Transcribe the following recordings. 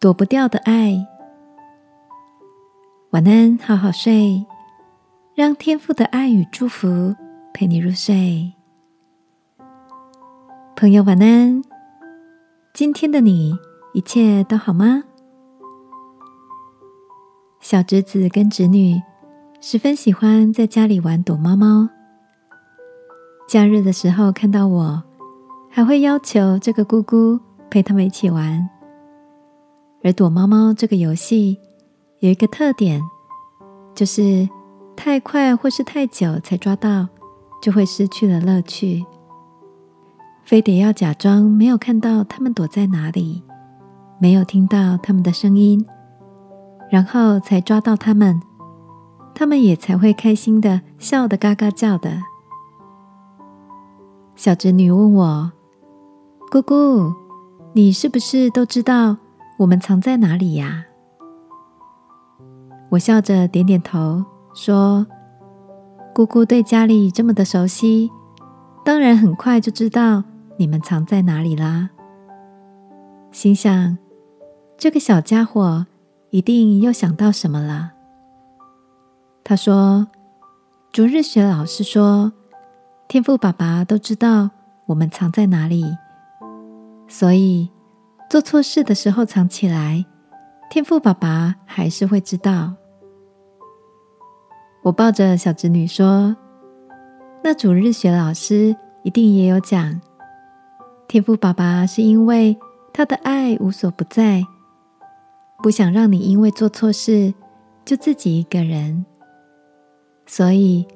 躲不掉的爱。晚安，好好睡，让天父的爱与祝福陪你入睡。朋友，晚安。今天的你一切都好吗？小侄子跟侄女十分喜欢在家里玩躲猫猫。假日的时候看到我，还会要求这个姑姑陪他们一起玩。而躲猫猫这个游戏有一个特点，就是太快或是太久才抓到，就会失去了乐趣。非得要假装没有看到他们躲在哪里，没有听到他们的声音，然后才抓到他们，他们也才会开心的笑得嘎嘎叫的。小侄女问我：“姑姑，你是不是都知道我们藏在哪里呀？”我笑着点点头，说：“姑姑对家里这么的熟悉，当然很快就知道。”你们藏在哪里啦？心想，这个小家伙一定又想到什么了。他说：“逐日学老师说，天赋爸爸都知道我们藏在哪里，所以做错事的时候藏起来，天赋爸爸还是会知道。”我抱着小侄女说：“那主日学老师一定也有讲。”天赋爸爸是因为他的爱无所不在，不想让你因为做错事就自己一个人，所以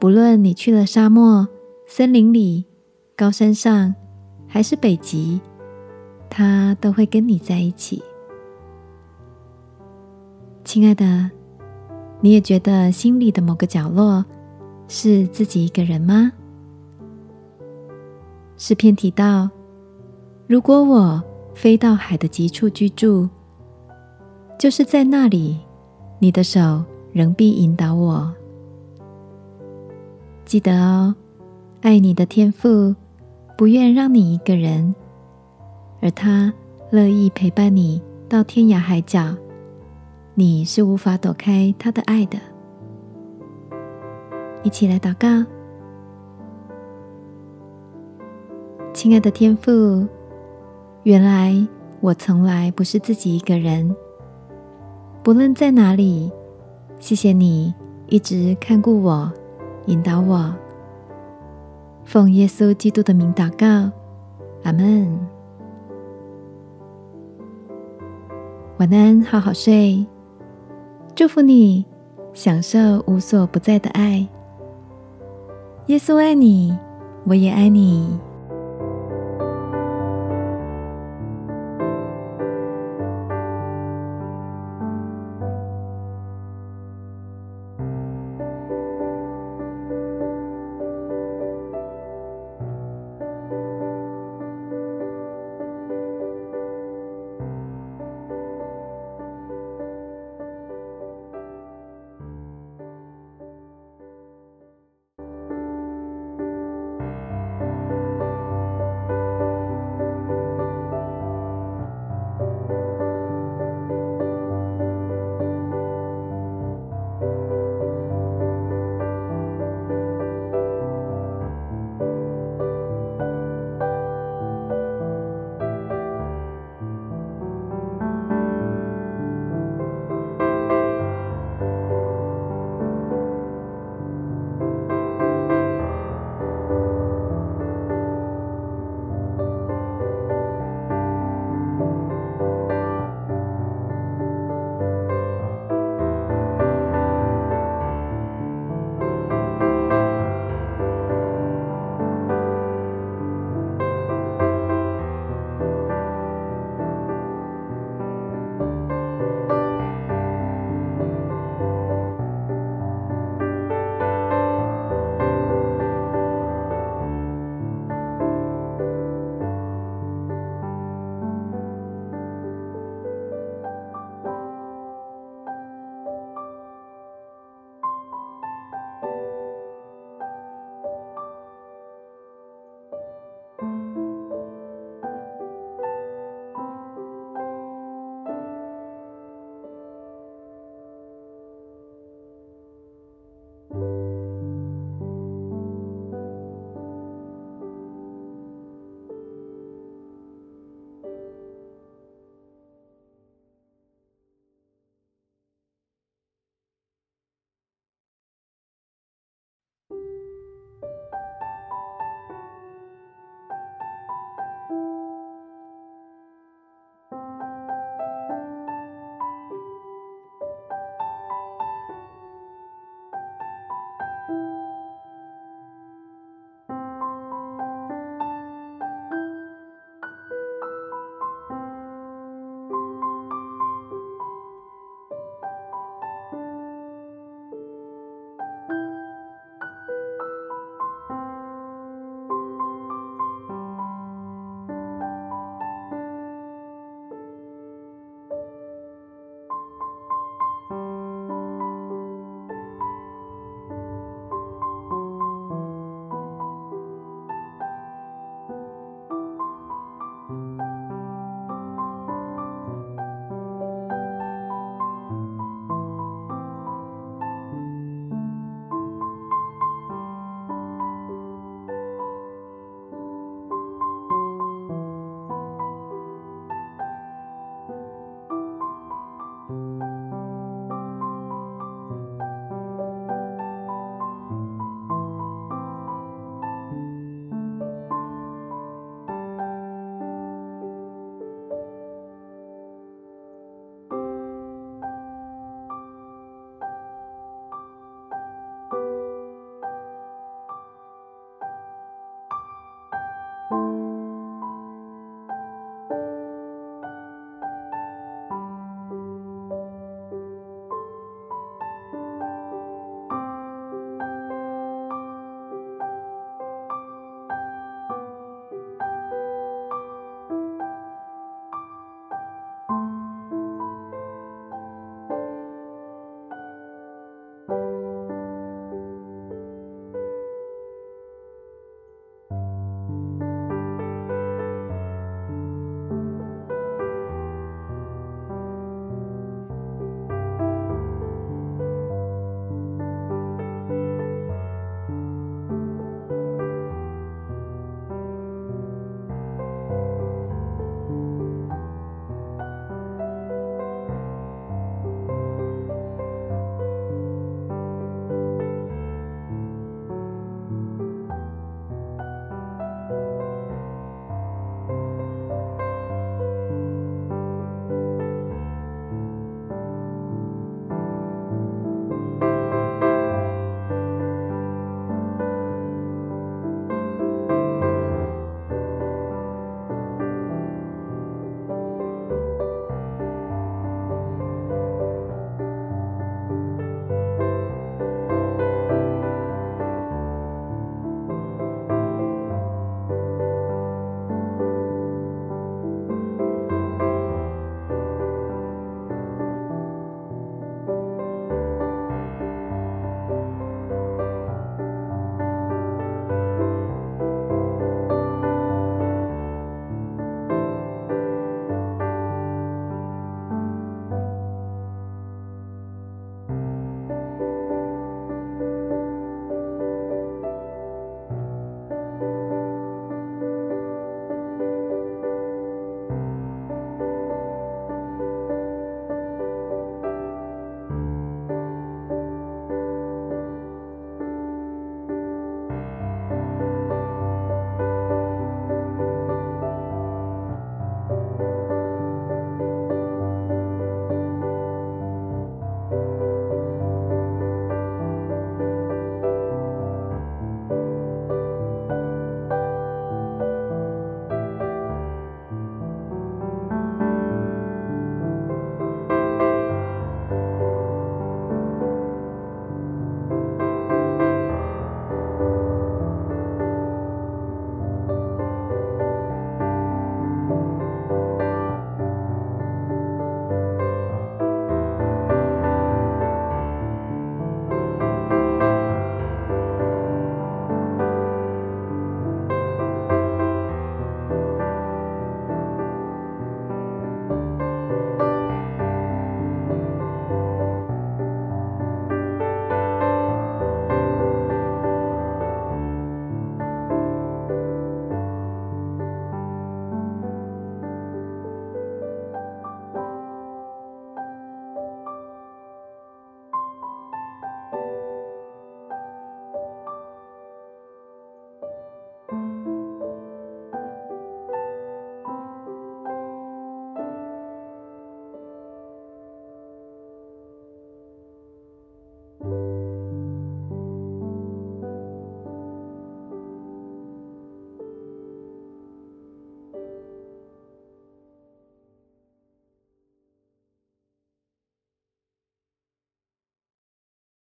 不论你去了沙漠、森林里、高山上，还是北极，他都会跟你在一起。亲爱的，你也觉得心里的某个角落是自己一个人吗？诗篇提到。如果我飞到海的极处居住，就是在那里，你的手仍必引导我。记得哦，爱你的天赋不愿让你一个人，而他乐意陪伴你到天涯海角。你是无法躲开他的爱的。一起来祷告，亲爱的天父。原来我从来不是自己一个人，不论在哪里，谢谢你一直看顾我、引导我。奉耶稣基督的名祷告，阿门。晚安，好好睡。祝福你，享受无所不在的爱。耶稣爱你，我也爱你。